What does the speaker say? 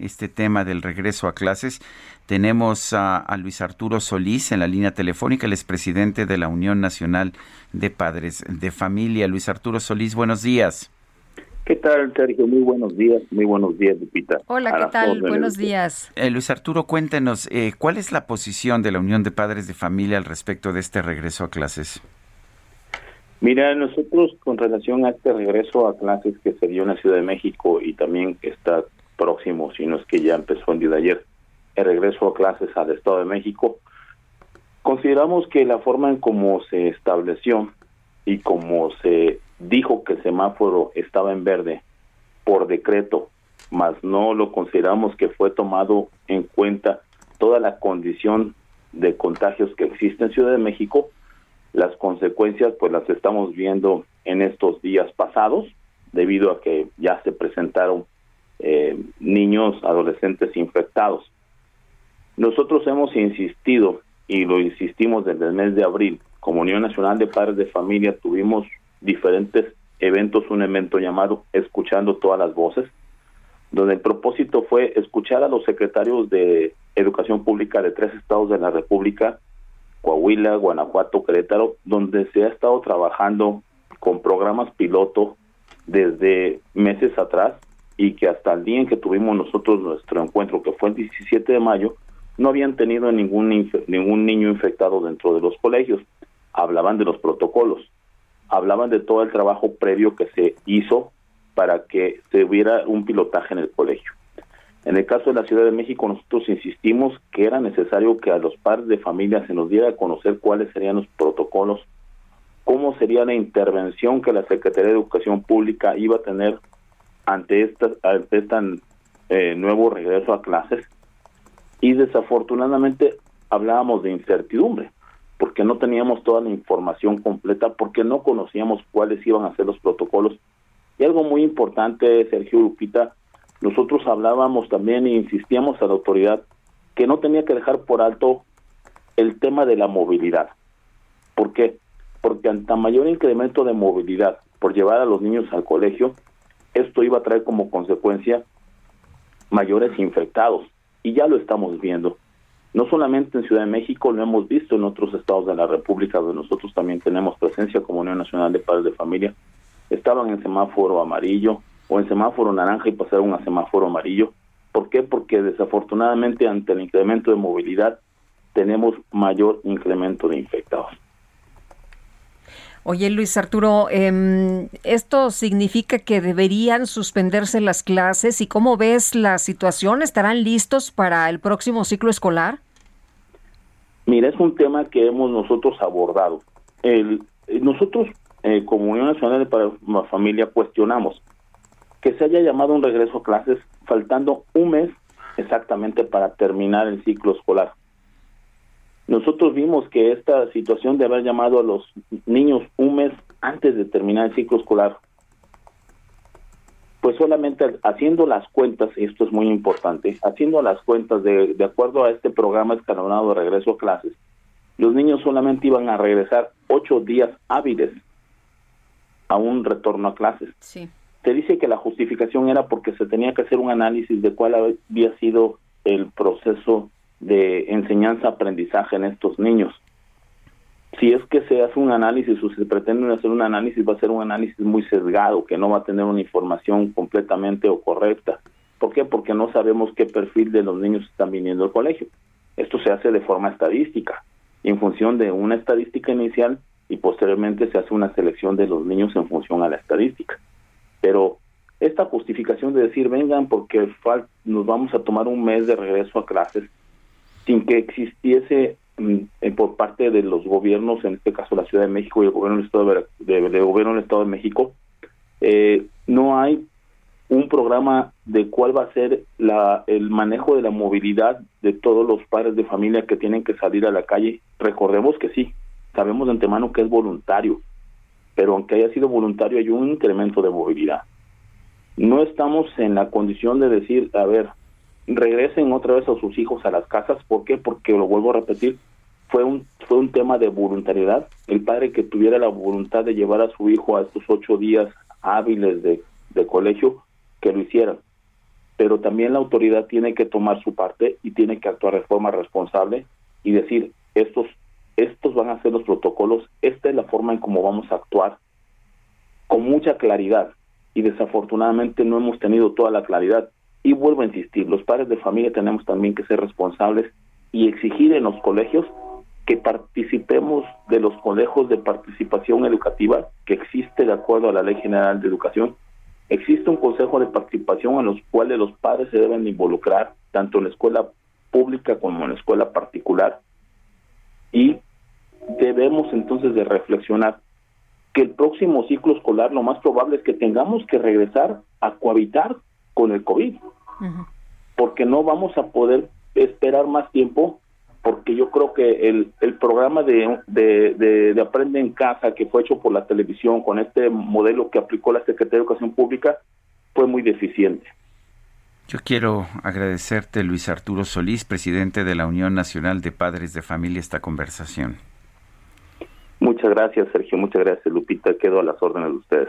Este tema del regreso a clases. Tenemos a, a Luis Arturo Solís en la línea telefónica, el expresidente de la Unión Nacional de Padres de Familia. Luis Arturo Solís, buenos días. ¿Qué tal, Sergio? Muy buenos días, muy buenos días, Lupita. Hola, ¿qué tal? órdenes. Buenos días. Eh, Luis Arturo, cuéntenos, eh, ¿cuál es la posición de la Unión de Padres de Familia al respecto de este regreso a clases? Mira, nosotros con relación a este regreso a clases que se dio en la Ciudad de México y también que está próximo, si no es que ya empezó el día de ayer, el regreso a clases al Estado de México, consideramos que la forma en cómo se estableció y como se dijo que el semáforo estaba en verde por decreto, mas no lo consideramos que fue tomado en cuenta toda la condición de contagios que existe en Ciudad de México, las consecuencias pues las estamos viendo en estos días pasados, debido a que ya se presentaron eh, niños, adolescentes infectados. Nosotros hemos insistido y lo insistimos desde el mes de abril. Como Unión Nacional de Padres de Familia tuvimos diferentes eventos, un evento llamado Escuchando todas las voces, donde el propósito fue escuchar a los secretarios de Educación Pública de tres estados de la República, Coahuila, Guanajuato, Querétaro, donde se ha estado trabajando con programas piloto desde meses atrás y que hasta el día en que tuvimos nosotros nuestro encuentro, que fue el 17 de mayo, no habían tenido ningún, ningún niño infectado dentro de los colegios. Hablaban de los protocolos, hablaban de todo el trabajo previo que se hizo para que se hubiera un pilotaje en el colegio. En el caso de la Ciudad de México, nosotros insistimos que era necesario que a los padres de familia se nos diera a conocer cuáles serían los protocolos, cómo sería la intervención que la Secretaría de Educación Pública iba a tener ante esta, ante este eh, nuevo regreso a clases. Y desafortunadamente hablábamos de incertidumbre, porque no teníamos toda la información completa, porque no conocíamos cuáles iban a ser los protocolos. Y algo muy importante, Sergio Lupita, nosotros hablábamos también e insistíamos a la autoridad que no tenía que dejar por alto el tema de la movilidad. ¿Por qué? Porque ante mayor incremento de movilidad por llevar a los niños al colegio, esto iba a traer como consecuencia mayores infectados. Y ya lo estamos viendo. No solamente en Ciudad de México, lo hemos visto en otros estados de la República, donde nosotros también tenemos presencia como Unión Nacional de Padres de Familia. Estaban en semáforo amarillo o en semáforo naranja y pasaron a semáforo amarillo. ¿Por qué? Porque desafortunadamente ante el incremento de movilidad tenemos mayor incremento de infectados. Oye, Luis Arturo, em, ¿esto significa que deberían suspenderse las clases? ¿Y cómo ves la situación? ¿Estarán listos para el próximo ciclo escolar? Mira, es un tema que hemos nosotros abordado. El, nosotros, eh, como Unión Nacional de de Familia, cuestionamos que se haya llamado un regreso a clases faltando un mes exactamente para terminar el ciclo escolar. Nosotros vimos que esta situación de haber llamado a los niños un mes antes de terminar el ciclo escolar, pues solamente haciendo las cuentas, y esto es muy importante, haciendo las cuentas de, de acuerdo a este programa escalonado de regreso a clases, los niños solamente iban a regresar ocho días hábiles a un retorno a clases. Sí. Se dice que la justificación era porque se tenía que hacer un análisis de cuál había sido el proceso de enseñanza-aprendizaje en estos niños. Si es que se hace un análisis o se pretende hacer un análisis, va a ser un análisis muy sesgado, que no va a tener una información completamente o correcta. ¿Por qué? Porque no sabemos qué perfil de los niños están viniendo al colegio. Esto se hace de forma estadística, en función de una estadística inicial y posteriormente se hace una selección de los niños en función a la estadística. Pero esta justificación de decir, vengan porque nos vamos a tomar un mes de regreso a clases, sin que existiese mm, eh, por parte de los gobiernos, en este caso la Ciudad de México y el gobierno del Estado de, gobierno del Estado de México, eh, no hay un programa de cuál va a ser la, el manejo de la movilidad de todos los padres de familia que tienen que salir a la calle. Recordemos que sí, sabemos de antemano que es voluntario, pero aunque haya sido voluntario hay un incremento de movilidad. No estamos en la condición de decir, a ver, regresen otra vez a sus hijos a las casas. ¿Por qué? Porque lo vuelvo a repetir, fue un, fue un tema de voluntariedad. El padre que tuviera la voluntad de llevar a su hijo a estos ocho días hábiles de, de colegio, que lo hicieran. Pero también la autoridad tiene que tomar su parte y tiene que actuar de forma responsable y decir, estos, estos van a ser los protocolos, esta es la forma en cómo vamos a actuar con mucha claridad. Y desafortunadamente no hemos tenido toda la claridad. Y vuelvo a insistir, los padres de familia tenemos también que ser responsables y exigir en los colegios que participemos de los colegios de participación educativa que existe de acuerdo a la Ley General de Educación. Existe un consejo de participación en los cuales los padres se deben involucrar, tanto en la escuela pública como en la escuela particular, y debemos entonces de reflexionar que el próximo ciclo escolar lo más probable es que tengamos que regresar a cohabitar con el COVID, porque no vamos a poder esperar más tiempo porque yo creo que el, el programa de, de, de, Aprende en Casa que fue hecho por la televisión con este modelo que aplicó la Secretaría de Educación Pública fue muy deficiente. Yo quiero agradecerte, Luis Arturo Solís, presidente de la Unión Nacional de Padres de Familia, esta conversación. Muchas gracias, Sergio. Muchas gracias, Lupita. Quedo a las órdenes de ustedes.